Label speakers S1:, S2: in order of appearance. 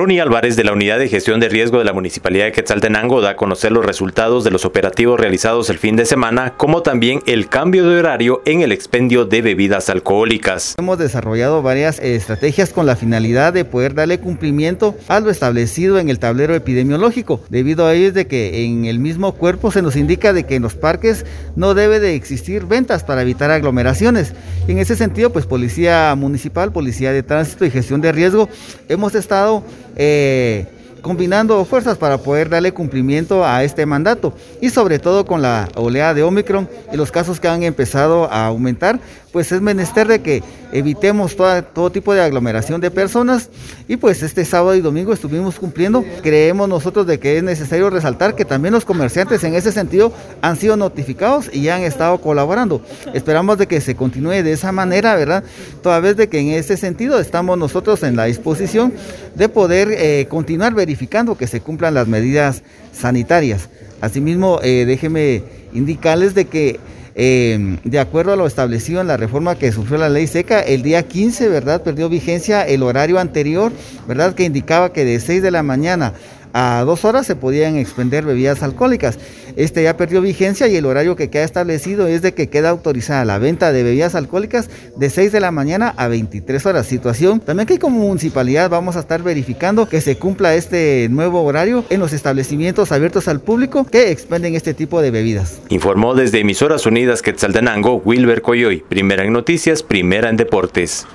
S1: Ronnie Álvarez de la Unidad de Gestión de Riesgo de la Municipalidad de Quetzaltenango da a conocer los resultados de los operativos realizados el fin de semana, como también el cambio de horario en el expendio de bebidas alcohólicas.
S2: Hemos desarrollado varias estrategias con la finalidad de poder darle cumplimiento a lo establecido en el tablero epidemiológico, debido a ello es de que en el mismo cuerpo se nos indica de que en los parques no debe de existir ventas para evitar aglomeraciones. En ese sentido, pues Policía Municipal, Policía de Tránsito y Gestión de Riesgo, hemos estado eh, combinando fuerzas para poder darle cumplimiento a este mandato y sobre todo con la oleada de Omicron y los casos que han empezado a aumentar, pues es menester de que evitemos todo tipo de aglomeración de personas y pues este sábado y domingo estuvimos cumpliendo. Creemos nosotros de que es necesario resaltar que también los comerciantes en ese sentido han sido notificados y han estado colaborando. Esperamos de que se continúe de esa manera, ¿verdad? Toda vez de que en ese sentido estamos nosotros en la disposición de poder eh, continuar verificando que se cumplan las medidas sanitarias. Asimismo, eh, déjeme indicarles de que eh, de acuerdo a lo establecido en la reforma que sufrió la ley seca, el día 15, ¿verdad? Perdió vigencia el horario anterior, ¿verdad? Que indicaba que de 6 de la mañana a dos horas se podían expender bebidas alcohólicas. Este ya perdió vigencia y el horario que queda establecido es de que queda autorizada la venta de bebidas alcohólicas de 6 de la mañana a 23 horas. Situación también que como municipalidad vamos a estar verificando que se cumpla este nuevo horario en los establecimientos abiertos al público que expenden este tipo de bebidas.
S1: Informó desde Emisoras Unidas Quetzaltenango Wilber Coyoy, primera en noticias, primera en deportes.